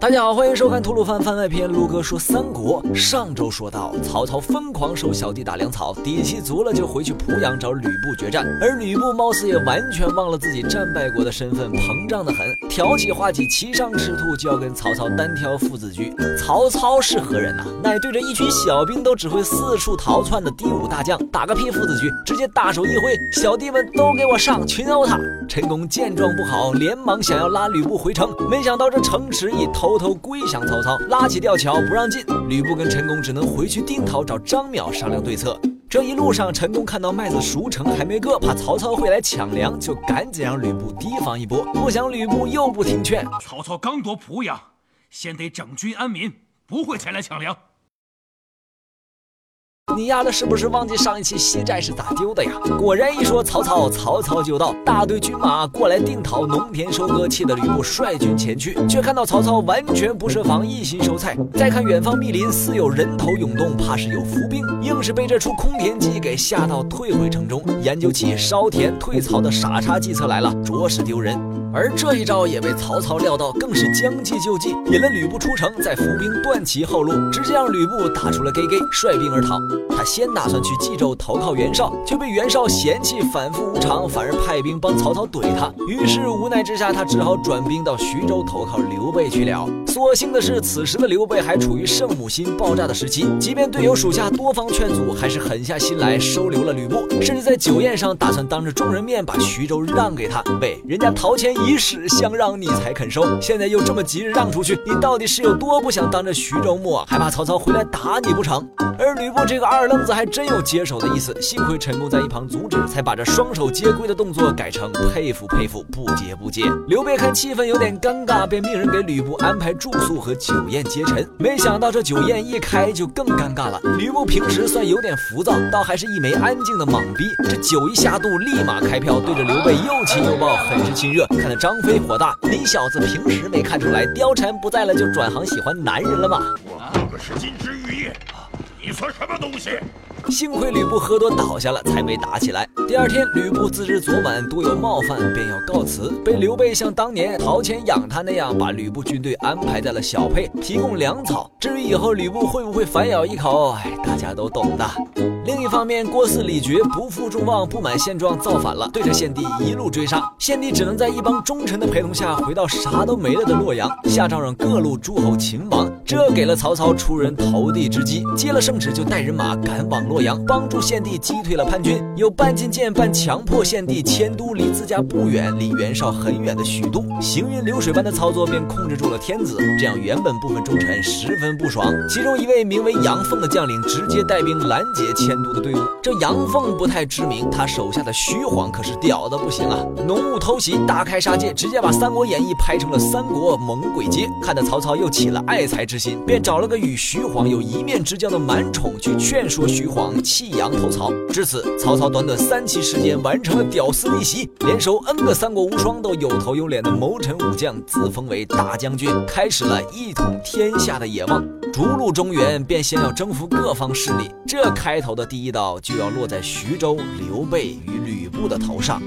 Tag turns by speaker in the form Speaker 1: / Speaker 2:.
Speaker 1: 大家好，欢迎收看吐鲁番番外篇。卢哥说三国。上周说到，曹操疯狂收小弟打粮草，底气足了就回去濮阳找吕布决战。而吕布貌似也完全忘了自己战败国的身份，膨胀的很，挑起话题，骑上赤兔就要跟曹操单挑父子局。曹操是何人呐？乃对着一群小兵都只会四处逃窜的第五大将，打个屁父子局，直接大手一挥，小弟们都给我上，群殴他！陈宫见状不好，连忙想要拉吕布回城，没想到这城池已偷偷归降曹操，拉起吊桥不让进。吕布跟陈宫只能回去定陶找张邈商量对策。这一路上，陈宫看到麦子熟成还没割，怕曹操会来抢粮，就赶紧让吕布提防一波。不想吕布又不听劝，
Speaker 2: 曹操刚夺濮阳，先得整军安民，不会前来抢粮。
Speaker 1: 你丫的是不是忘记上一期西寨是咋丢的呀？果然一说曹操，曹操就到，大队军马过来定陶，农田收割，气得吕布率军前去，却看到曹操完全不设防，一心收菜。再看远方密林，似有人头涌动，怕是有伏兵，硬是被这出空田计给吓到，退回城中，研究起烧田退曹的傻叉计策来了，着实丢人。而这一招也被曹操料到，更是将计就计，引了吕布出城，在伏兵断其后路，直接让吕布打出了 G G，率兵而逃。他先打算去冀州投靠袁绍，却被袁绍嫌弃反复无常，反而派兵帮曹操怼他。于是无奈之下，他只好转兵到徐州投靠刘备去了。所幸的是，此时的刘备还处于圣母心爆炸的时期，即便队友属下多方劝阻，还是狠下心来收留了吕布，甚至在酒宴上打算当着众人面把徐州让给他。喂，人家陶谦以死相让，你才肯收，现在又这么急着让出去，你到底是有多不想当着徐州牧，还怕曹操回来打你不成？而吕布这个二愣子还真有接手的意思，幸亏陈宫在一旁阻止，才把这双手接归的动作改成佩服佩服，不接不接。刘备看气氛有点尴尬，便命人给吕布安排住宿和酒宴接陈。没想到这酒宴一开就更尴尬了。吕布平时算有点浮躁，倒还是一枚安静的莽逼。这酒一下肚，立马开票，对着刘备又亲又抱，很是亲热。看得张飞火大，你小子平时没看出来貂蝉不在了就转行喜欢男人了吗？
Speaker 2: 我可是金枝玉叶。你算什么东西？
Speaker 1: 幸亏吕布喝多倒下了，才没打起来。第二天，吕布自知昨晚多有冒犯，便要告辞，被刘备像当年陶谦养他那样，把吕布军队安排在了小沛，提供粮草。至于以后吕布会不会反咬一口，哎，大家都懂的。另一方面，郭汜、李傕不负众望，不满现状，造反了，对着献帝一路追杀。献帝只能在一帮忠臣的陪同下，回到啥都没了的洛阳，下诏让各路诸侯勤王。这给了曹操出人头地之机，接了圣旨就带人马赶往洛阳，帮助献帝击退了叛军，又半进谏半强迫献帝迁都离自家不远、离袁绍很远的许都。行云流水般的操作便控制住了天子，这样原本部分忠臣十分不爽。其中一位名为杨凤的将领直接带兵拦截迁都的队伍。这杨凤不太知名，他手下的徐晃可是屌的不行啊！浓雾偷袭，大开杀戒，直接把《三国演义》拍成了三国猛鬼街。看得曹操又起了爱才之心，便找了个与徐晃有一面之交的满宠去劝说徐晃弃杨投曹。至此，曹操短短三期时间完成了屌丝逆袭，连收 N 个三国无双都有头有脸的谋臣武将，自封为大将军，开始了一统天下的野望。逐鹿中原，便先要征服各方势力，这开头的第一刀就要落在徐州刘备与吕布的头上。